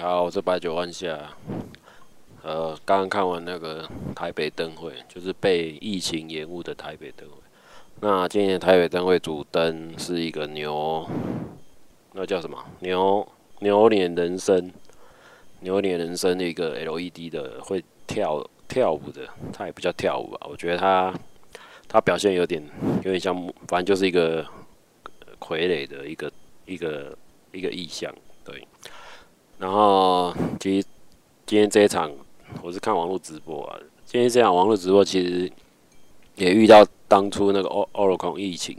好，我是白酒万夏。呃，刚刚看完那个台北灯会，就是被疫情延误的台北灯会。那今年台北灯会主灯是一个牛，那叫什么？牛牛年人生，牛年人生的一个 LED 的会跳跳舞的，它也不叫跳舞吧？我觉得它它表现有点有点像，反正就是一个傀儡的一个一个一个意象。对，然后其实今天这一场我是看网络直播啊。今天这场网络直播其实也遇到当初那个欧欧罗空疫情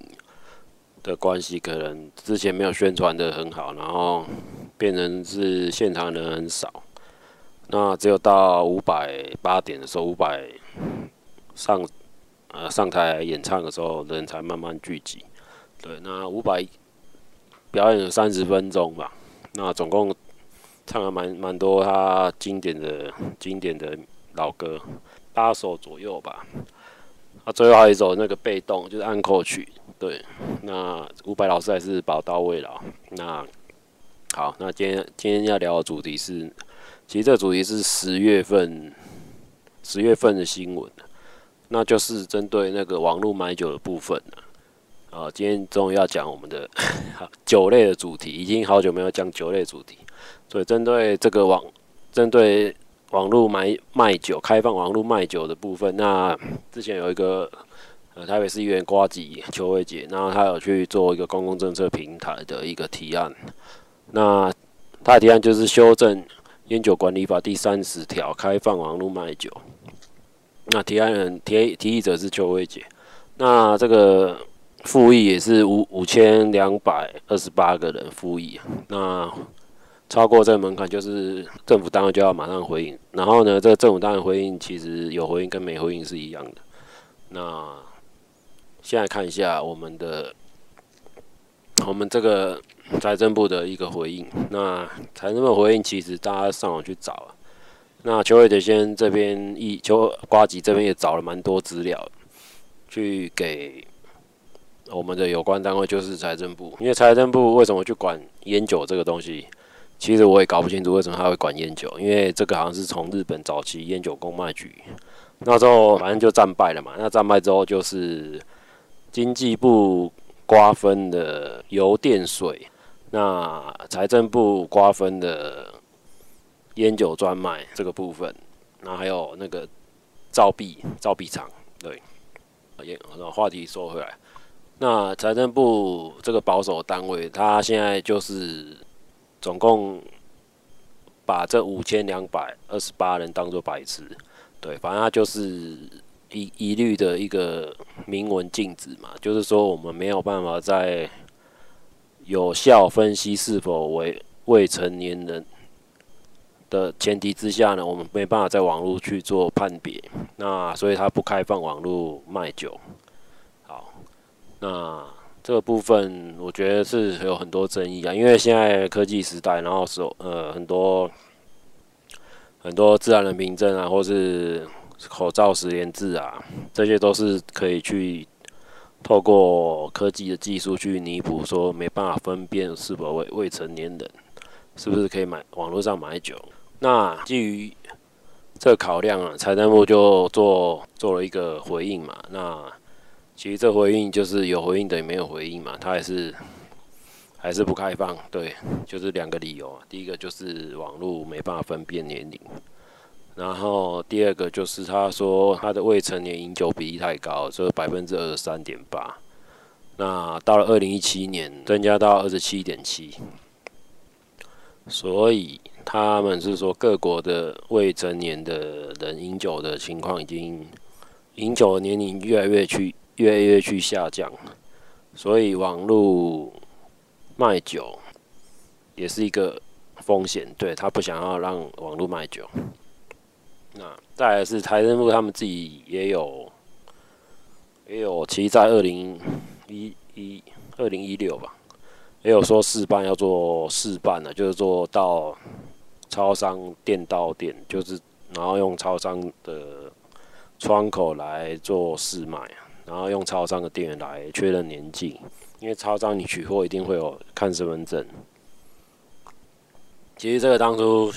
的关系，可能之前没有宣传得很好，然后变成是现场人很少。那只有到五百八点的时候，五百上呃上台演唱的时候，人才慢慢聚集。对，那五百表演了三十分钟吧。那总共唱了蛮蛮多他经典的经典的老歌，八首左右吧。啊，最后还有一首那个被动，就是暗扣曲。对，那伍佰老师还是宝刀未老。那好，那今天今天要聊的主题是，其实这个主题是十月份十月份的新闻，那就是针对那个网络买酒的部分。啊，今天终于要讲我们的 酒类的主题，已经好久没有讲酒类主题，所以针对这个网，针对网络买卖酒，开放网络卖酒的部分，那之前有一个呃台北市议员瓜吉邱威杰，然后他有去做一个公共政策平台的一个提案，那他的提案就是修正烟酒管理法第三十条，开放网络卖酒，那提案人提提议者是邱威杰，那这个。复议也是五五千两百二十八个人复议，那超过这个门槛，就是政府单位就要马上回应。然后呢，这个政府单位回应其实有回应跟没回应是一样的。那现在看一下我们的我们这个财政部的一个回应。那财政部回应其实大家上网去找，那邱伟德先这边一邱瓜吉这边也找了蛮多资料去给。我们的有关单位就是财政部，因为财政部为什么去管烟酒这个东西？其实我也搞不清楚为什么他会管烟酒，因为这个好像是从日本早期烟酒公卖局，那之后反正就战败了嘛。那战败之后就是经济部瓜分的油电水，那财政部瓜分的烟酒专卖这个部分，那还有那个造币造币厂，对，也话题说回来。那财政部这个保守单位，他现在就是总共把这五千两百二十八人当做白痴，对，反正他就是一一律的一个明文禁止嘛，就是说我们没有办法在有效分析是否为未成年人的前提之下呢，我们没办法在网络去做判别，那所以他不开放网络卖酒。好那这个部分，我觉得是有很多争议啊，因为现在科技时代，然后说呃很多很多自然人凭证啊，或是口罩实联制啊，这些都是可以去透过科技的技术去弥补，说没办法分辨是否未未成年人是不是可以买网络上买酒。那基于这个考量啊，财政部就做做了一个回应嘛，那。其实这回应就是有回应等于没有回应嘛，他还是还是不开放，对，就是两个理由啊。第一个就是网络没办法分辨年龄，然后第二个就是他说他的未成年饮酒比例太高，就是百分之二十三点八，那到了二零一七年增加到二十七点七，所以他们是说各国的未成年的人饮酒的情况已经饮酒的年龄越来越趋。越来越去下降，所以网络卖酒也是一个风险。对，他不想要让网络卖酒。那再来是财政部他们自己也有也有，其实在二零一一二零一六吧，也有说试办要做试办的，就是做到超商店到店，就是然后用超商的窗口来做试卖。然后用超商的店员来确认年纪，因为超商你取货一定会有看身份证。其实这个当初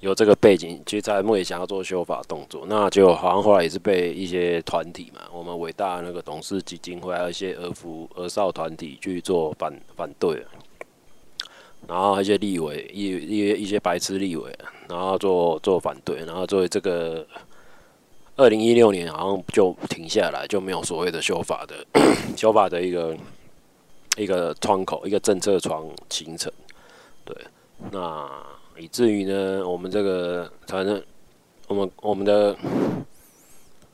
有这个背景，其实蔡木也想要做修法动作，那就好像后来也是被一些团体嘛，我们伟大那个董事基金会，还有一些儿福儿少团体去做反反对，然后一些立委一一一些白痴立委，然后做做反对，然后作为这个二零一六年好像就停下来，就没有所谓的修法的 修法的一个一个窗口，一个政策窗形成，对，那。以至于呢，我们这个反正我们我们的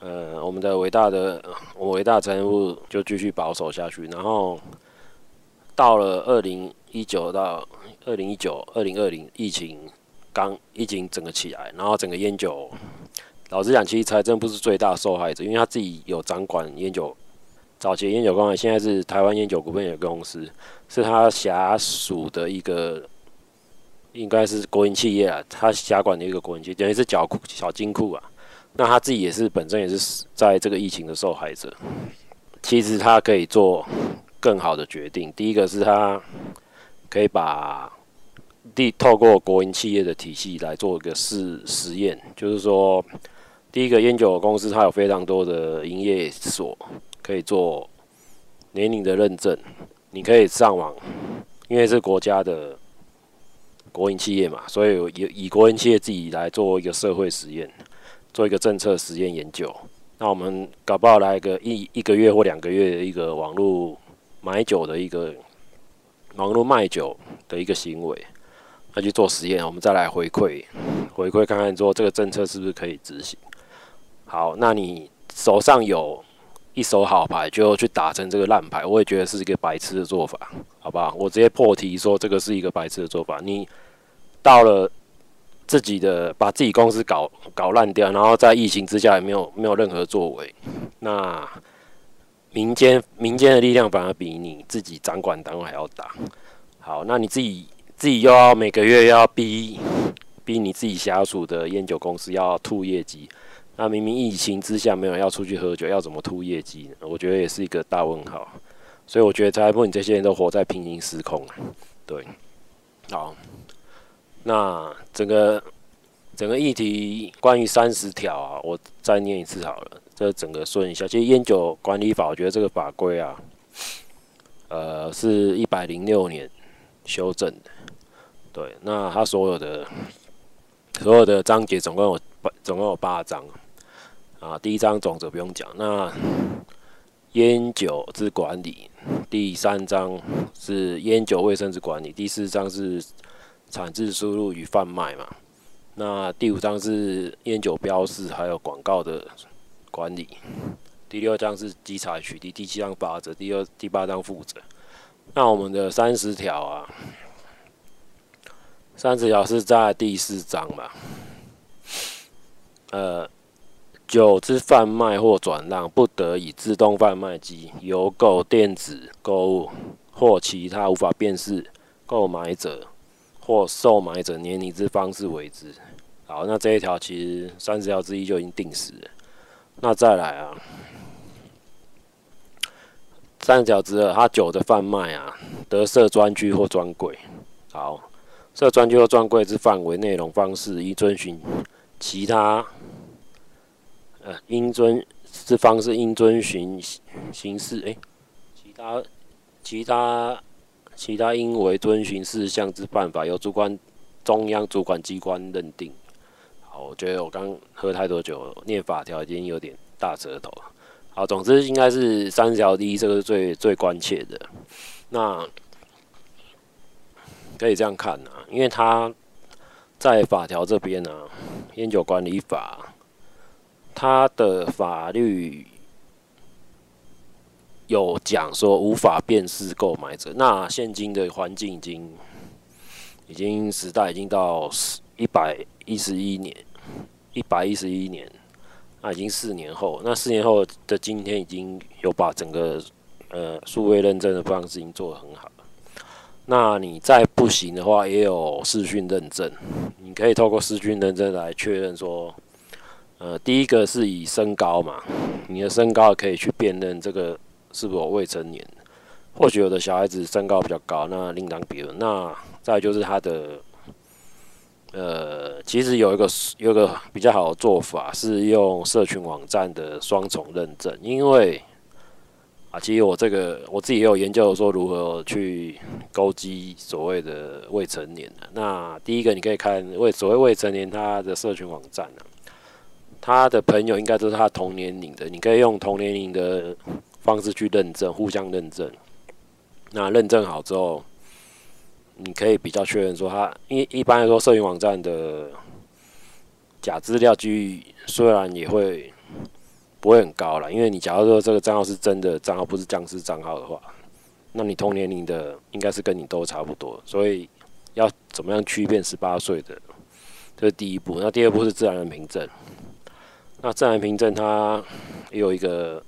呃我们的伟大的我伟大财政部就继续保守下去，然后到了二零一九到二零一九二零二零疫情刚疫情整个起来，然后整个烟酒，老实讲，其实财政部是最大受害者，因为他自己有掌管烟酒早期烟酒公司，现在是台湾烟酒股份有限公司，是他辖属的一个。应该是国营企业啊，他辖管的一个国营企业，等于是缴库小金库啊。那他自己也是本身也是在这个疫情的受害者。其实他可以做更好的决定。第一个是他可以把第透过国营企业的体系来做一个试实验，就是说，第一个烟酒公司它有非常多的营业所可以做年龄的认证，你可以上网，因为是国家的。国营企业嘛，所以以以国营企业自己来做一个社会实验，做一个政策实验研究。那我们搞不好来一个一一个月或两个月的一个网络买酒的一个网络卖酒的一个行为，那去做实验，我们再来回馈回馈看看说这个政策是不是可以执行。好，那你手上有一手好牌，就去打成这个烂牌，我也觉得是一个白痴的做法，好不好？我直接破题说这个是一个白痴的做法，你。到了自己的把自己公司搞搞烂掉，然后在疫情之下也没有没有任何作为，那民间民间的力量反而比你自己掌管单位还要大。好，那你自己自己又要每个月要逼逼你自己下属的烟酒公司要吐业绩，那明明疫情之下没有要出去喝酒，要怎么吐业绩呢？我觉得也是一个大问号。所以我觉得蔡英你这些人都活在平行时空啊。对，好。那整个整个议题关于三十条啊，我再念一次好了。这整个顺一下，其实烟酒管理法，我觉得这个法规啊，呃，是一百零六年修正的。对，那它所有的所有的章节总共有八，总共有八章啊。第一章总则不用讲，那烟酒之管理，第三章是烟酒卫生之管理，第四章是。产制、输入与贩卖嘛，那第五章是烟酒标示还有广告的管理，第六章是稽查取缔，第七章法则，第二、第八章负责。那我们的三十条啊，三十条是在第四章嘛，呃，酒之贩卖或转让，不得以自动贩卖机、邮购、电子购物或其他无法辨识购买者。或售买者年龄之方式为之。好，那这一条其实三十条之一就已经定死了。那再来啊，三十条之二，他酒的贩卖啊，得设专区或专柜。好，设专区或专柜之范围、内容、方式，应遵循其他，呃，应遵之方式应遵循形式。诶、其他，其他。其他应为遵循事项之办法，由主管中央主管机关认定。好，我觉得我刚喝太多酒，念法条已经有点大舌头了。好，总之应该是三条第一，这个是最最关切的。那可以这样看啊，因为他在法条这边呢，烟酒管理法，他的法律。有讲说无法辨识购买者，那现今的环境已经，已经时代已经到一百一十一年，一百一十一年，那已经四年后，那四年后的今天已经有把整个呃数位认证的方式已经做得很好。那你再不行的话，也有视讯认证，你可以透过视讯认证来确认说，呃，第一个是以身高嘛，你的身高可以去辨认这个。是否未成年？或许有的小孩子身高比较高，那另当别论。那再就是他的，呃，其实有一个有一个比较好的做法是用社群网站的双重认证，因为啊，其实我这个我自己也有研究说如何去勾稽所谓的未成年的。那第一个你可以看为所谓未成年他的社群网站呢，他的朋友应该都是他同年龄的，你可以用同年龄的方式去认证，互相认证。那认证好之后，你可以比较确认说他，一一般来说，社群网站的假资料几率虽然也会不会很高啦，因为你假如说这个账号是真的账号，不是僵尸账号的话，那你同年龄的应该是跟你都差不多，所以要怎么样区辨十八岁的，这是第一步。那第二步是自然人凭证，那自然凭证它也有一个。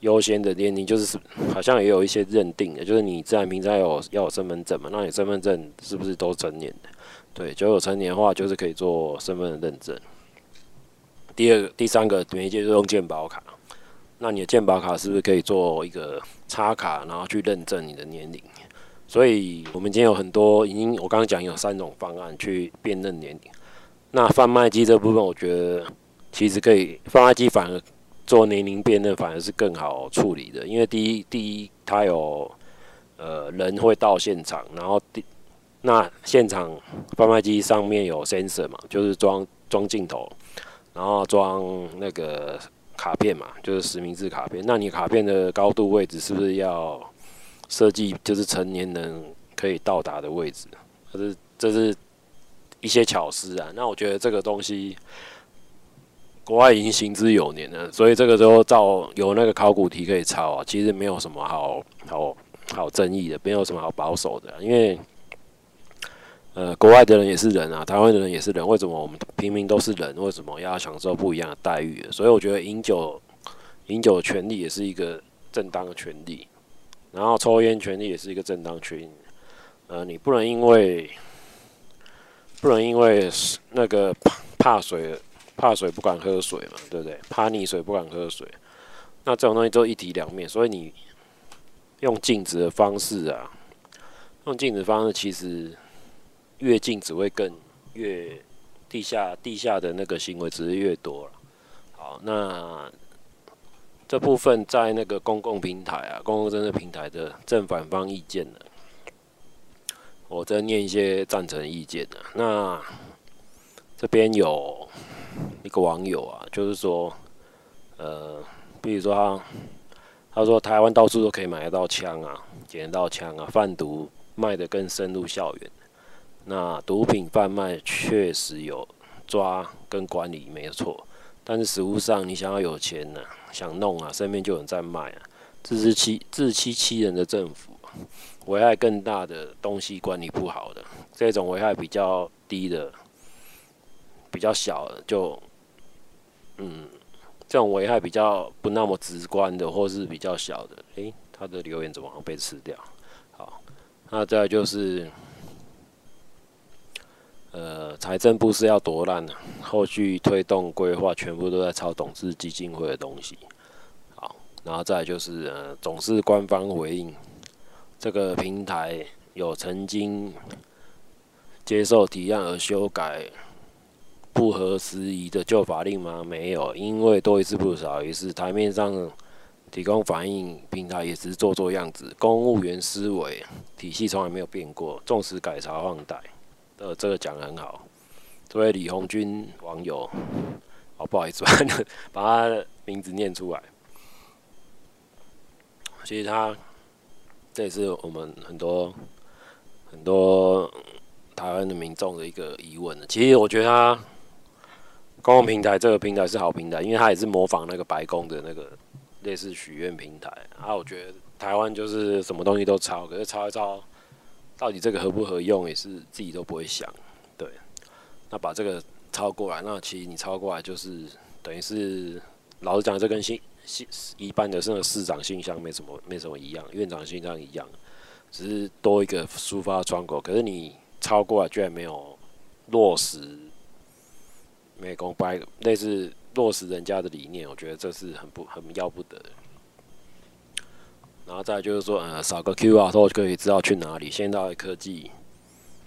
优先的年龄就是好像也有一些认定的，就是你自然凭证要有要有身份证嘛，那你身份证是不是都成年的？对，就有成年的话，就是可以做身份的认证。第二个、第三个媒介就是用健保卡，那你的健保卡是不是可以做一个插卡，然后去认证你的年龄？所以我们今天有很多已经，我刚刚讲有三种方案去辨认年龄。那贩卖机这部分，我觉得其实可以，贩卖机反而。做年龄辨认反而是更好处理的，因为第一，第一，它有呃人会到现场，然后第那现场贩卖机上面有 sensor 嘛，就是装装镜头，然后装那个卡片嘛，就是实名制卡片。那你卡片的高度位置是不是要设计就是成年人可以到达的位置？可是这是一些巧思啊。那我觉得这个东西。国外已经行之有年了，所以这个时候照有那个考古题可以抄啊，其实没有什么好好好争议的，没有什么好保守的，因为呃，国外的人也是人啊，台湾的人也是人，为什么我们平民都是人，为什么要享受不一样的待遇？所以我觉得饮酒饮酒的权利也是一个正当的权利，然后抽烟权利也是一个正当权利，呃，你不能因为不能因为那个怕怕水。怕水不敢喝水嘛，对不对？怕溺水不敢喝水，那这种东西都一体两面，所以你用禁止的方式啊，用禁止方式，其实越禁止会更越地下地下的那个行为只是越多了。好，那这部分在那个公共平台啊，公共政策平台的正反方意见呢，我再念一些赞成意见的。那这边有。一个网友啊，就是说，呃，比如说他，他说台湾到处都可以买得到枪啊，捡得到枪啊，贩毒卖得更深入校园。那毒品贩卖确实有抓跟管理没有错，但是实务上你想要有钱呢、想弄啊，身边就有人在卖啊，自欺自欺欺人的政府，危害更大的东西管理不好的，这种危害比较低的。比较小的就，嗯，这种危害比较不那么直观的，或是比较小的，诶、他的留言怎么被吃掉？好，那再就是，呃，财政部是要多烂呢？后续推动规划全部都在抄董事基金会的东西。好，然后再来就是，呃，总是官方回应，这个平台有曾经接受提案而修改。不合时宜的旧法令吗？没有，因为多一事不如少一事。台面上提供反映平台也只是做做样子，公务员思维体系从来没有变过，纵使改朝换代。呃，这个讲得很好。这位李红军网友，哦，不好意思，把他的名字念出来。其实他这也是我们很多很多台湾的民众的一个疑问。其实我觉得他。公共平台这个平台是好平台，因为它也是模仿那个白宫的那个类似许愿平台。啊，我觉得台湾就是什么东西都抄，可是抄一抄，到底这个合不合用，也是自己都不会想。对，那把这个抄过来，那其实你抄过来就是等于是老实讲，这跟信信一般的这个市长信箱没什么没什么一样，院长信箱一样，只是多一个抒发窗口。可是你抄过来居然没有落实。没公开，类似落实人家的理念，我觉得这是很不很要不得的。然后再就是说，呃，扫个 QR code 就可以知道去哪里。现代科技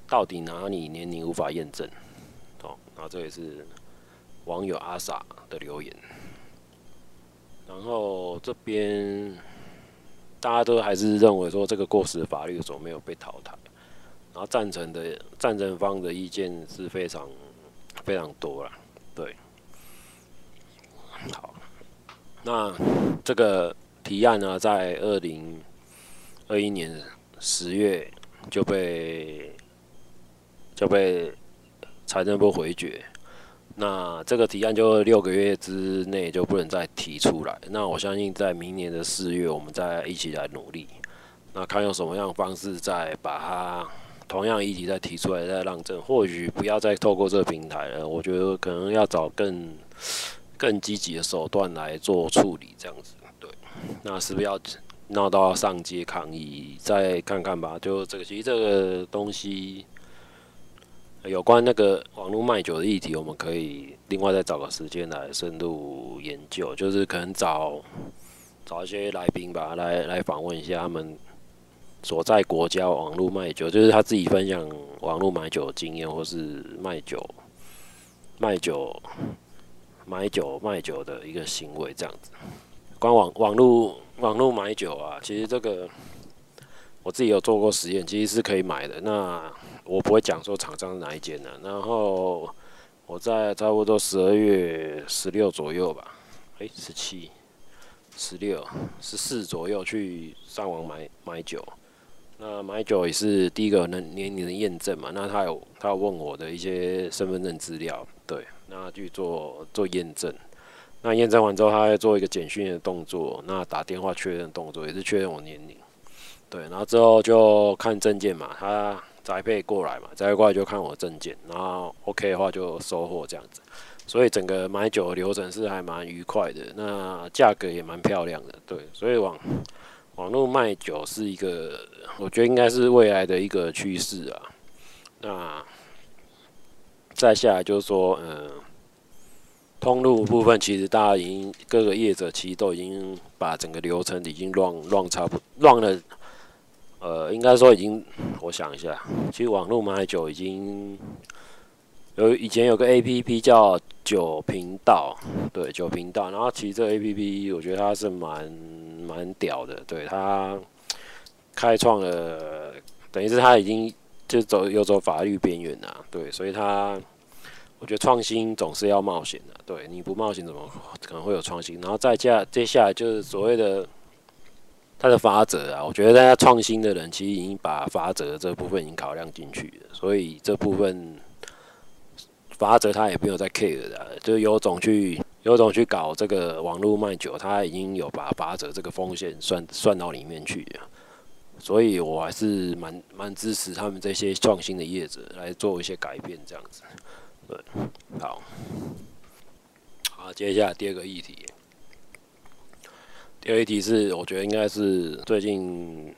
到底哪里年龄无法验证？哦，然后这也是网友阿傻的留言。然后这边大家都还是认为说这个过时的法律所没有被淘汰？然后赞成的赞成方的意见是非常非常多了。对，好，那这个提案呢，在二零二一年十月就被就被财政部回绝。那这个提案就六个月之内就不能再提出来。那我相信在明年的四月，我们再一起来努力。那看用什么样的方式再把它同样议题再提出来，再让证。或许不要再透过这个平台了，我觉得可能要找更更积极的手段来做处理，这样子。对，那是不是要闹到上街抗议？再看看吧。就这个，其实这个东西。有关那个网络卖酒的议题，我们可以另外再找个时间来深入研究，就是可能找找一些来宾吧，来来访问一下他们所在国家网络卖酒，就是他自己分享网络买酒经验，或是卖酒、卖酒、买酒、卖酒的一个行为这样子。关网网络网络买酒啊，其实这个我自己有做过实验，其实是可以买的。那我不会讲说厂商是哪一间的，然后我在差不多十二月十六左右吧，诶，十七、十六、十四左右去上网买买酒。那买酒也是第一个能年龄的验证嘛，那他有他有问我的一些身份证资料，对，那去做做验证。那验证完之后，他会做一个简讯的动作，那打电话确认动作也是确认我年龄，对，然后之后就看证件嘛，他。宅配过来嘛，宅配过来就看我证件，然后 OK 的话就收货这样子，所以整个买酒的流程是还蛮愉快的，那价格也蛮漂亮的，对，所以往网络卖酒是一个，我觉得应该是未来的一个趋势啊。那再下来就是说，嗯，通路部分其实大家已经各个业者其实都已经把整个流程已经乱乱差不乱了。呃，应该说已经，我想一下，其实网络买酒已经有以前有个 A P P 叫九频道，对，九频道，然后其实这个 A P P 我觉得它是蛮蛮屌的，对，它开创了，等于是它已经就走又走法律边缘了，对，所以它我觉得创新总是要冒险的，对，你不冒险怎么可能会有创新？然后再下接下来就是所谓的。它的法则啊，我觉得大家创新的人其实已经把法则这部分已经考量进去了，所以这部分八折他也没有在 care 的，就有种去有种去搞这个网络卖酒，他已经有把八折这个风险算算到里面去了，所以我还是蛮蛮支持他们这些创新的业者来做一些改变，这样子。对，好，好，接下来第二个议题。第二议题是，我觉得应该是最近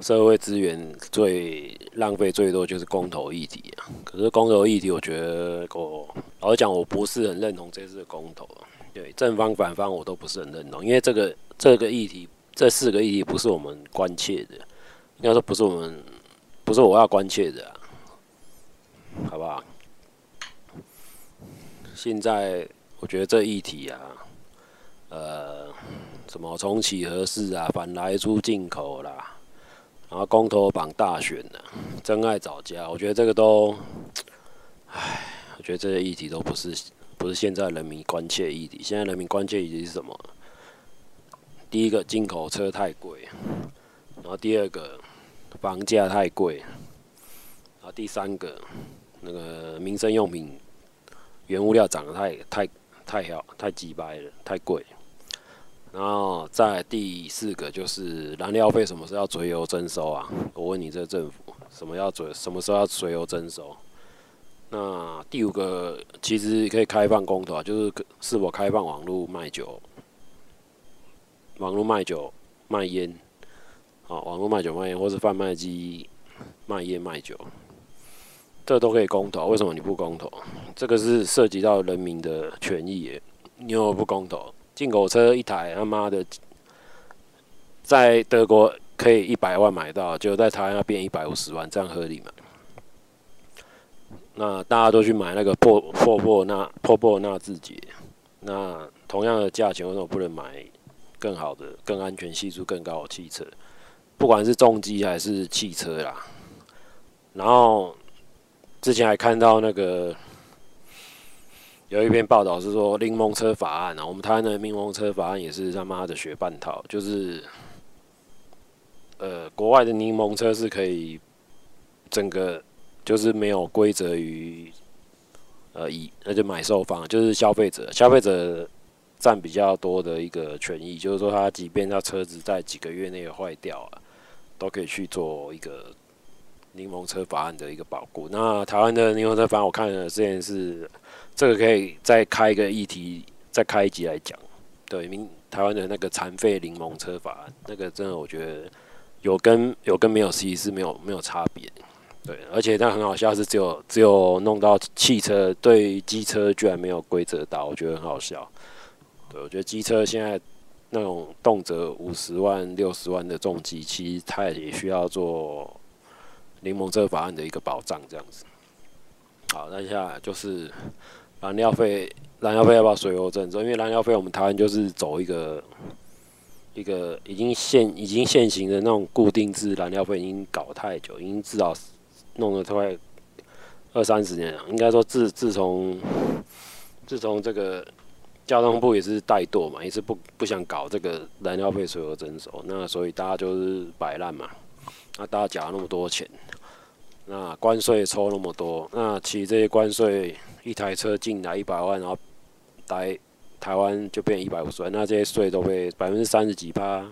社会资源最浪费最多就是公投议题啊。可是公投议题，我觉得我老实讲，我不是很认同这次的公投。对，正方反方我都不是很认同，因为这个这个议题，这四个议题不是我们关切的，应该说不是我们，不是我要关切的，好不好？现在我觉得这议题啊，呃。什么重启合适啊，反来出进口啦，然后公投榜大选呐，真爱找家，我觉得这个都，唉，我觉得这些议题都不是不是现在人民关切议题。现在人民关切议题是什么？第一个进口车太贵，然后第二个房价太贵，然后第三个那个民生用品原物料涨得太太太好太鸡掰了，太贵。然后再第四个就是燃料费什么时候要随油征收啊？我问你，这个政府什么要随什么时候要随油征收？那第五个其实可以开放公投啊，就是是否开放网络卖酒、网络卖酒卖烟，啊，网络卖酒卖烟，或是贩卖机卖烟卖酒，这都可以公投。为什么你不公投？这个是涉及到人民的权益耶，你又不公投？进口车一台他妈的，在德国可以一百万买到，就在台湾要变一百五十万，这样合理吗？那大家都去买那个破破破那破破那智捷，那同样的价钱，为什么不能买更好的、更安全系数更高的汽车？不管是重机还是汽车啦。然后之前还看到那个有一篇报道是说柠檬车法案啊，我们台湾的柠檬车法案也是他妈的学半套，就是呃，国外的柠檬车是可以整个。就是没有规则于，呃，以那就买受方，就是消费者，消费者占比较多的一个权益，就是说他即便他车子在几个月内坏掉了，都可以去做一个柠檬车法案的一个保护。那台湾的柠檬车法案，我看了之前是这个可以再开一个议题，再开一集来讲。对，明台湾的那个残废柠檬车法案，那个真的我觉得有跟有跟没有其实是没有没有差别。对，而且它很好笑，是只有只有弄到汽车，对机车居然没有规则到，我觉得很好笑。对，我觉得机车现在那种动辄五十万、六十万的重机，其实它也需要做柠檬这个法案的一个保障，这样子。好，那接下来就是燃料费，燃料费要不要税后征收？因为燃料费我们台湾就是走一个一个已经现已经现行的那种固定制燃料费，已经搞太久，已经至少。弄了大概二三十年了，应该说自自从自从这个交通部也是怠惰嘛，也是不不想搞这个燃料费税额征收，那所以大家就是摆烂嘛。那大家缴那么多钱，那关税抽那么多，那其实这些关税一台车进来一百万，然后来台湾就变一百五十万，那这些税都被百分之三十几趴，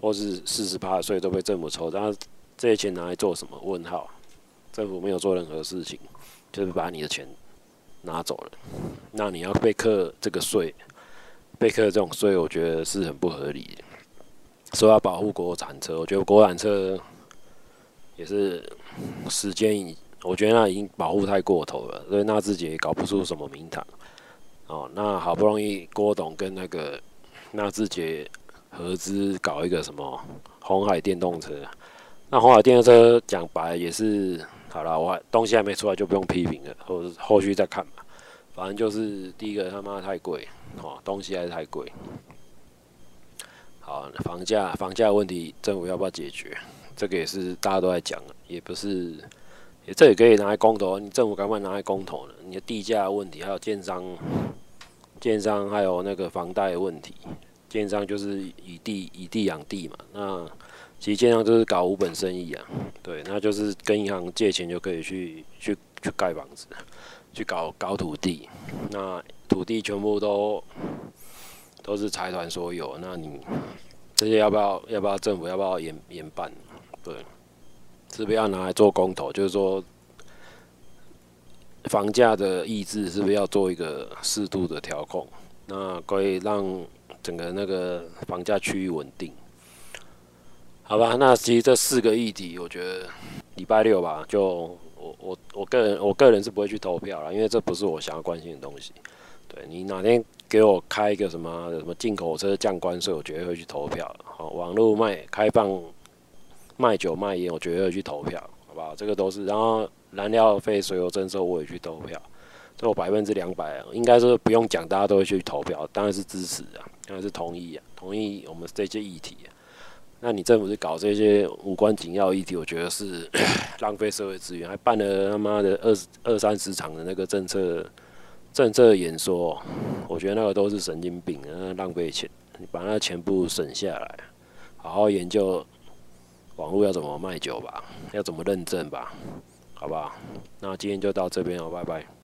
或是四十趴的税都被政府抽，然后这些钱拿来做什么？问号。政府没有做任何事情，就是把你的钱拿走了。那你要被课这个税，被课这种税，我觉得是很不合理。说要保护国产车，我觉得国产车也是时间已，我觉得那已经保护太过头了。所以纳智捷搞不出什么名堂。哦，那好不容易郭董跟那个纳智捷合资搞一个什么红海电动车，那红海电动车讲白也是。好了，我东西还没出来就不用批评了，或者后续再看吧。反正就是第一个他妈太贵，哦，东西还是太贵。好，房价房价问题，政府要不要解决？这个也是大家都在讲，也不是，也这也可以拿来公投。你政府赶快拿来公投了。你的地价问题，还有建商，建商还有那个房贷问题，建商就是以地以地养地嘛，那。其实建商就是搞无本生意啊，对，那就是跟银行借钱就可以去去去盖房子，去搞搞土地，那土地全部都都是财团所有，那你这些要不要要不要政府要不要严严办？对，是不是要拿来做公投？就是说房价的抑制是不是要做一个适度的调控？那可以让整个那个房价趋于稳定。好吧，那其实这四个议题，我觉得礼拜六吧，就我我我个人我个人是不会去投票了，因为这不是我想要关心的东西。对，你哪天给我开一个什么什么进口车降关税，我绝对会去投票。好，网络卖开放卖酒卖烟，我绝对会去投票，好不好？这个都是。然后燃料费税后征收，我也去投票。这我百分之两百，应该说不用讲，大家都会去投票，当然是支持啊，当然是同意啊，同意我们这些议题。那你政府是搞这些无关紧要议题，我觉得是 浪费社会资源，还办了他妈的二二三十场的那个政策政策演说，我觉得那个都是神经病，那浪费钱，你把那个钱不省下来，好好研究网络要怎么卖酒吧，要怎么认证吧，好不好？那今天就到这边了，拜拜。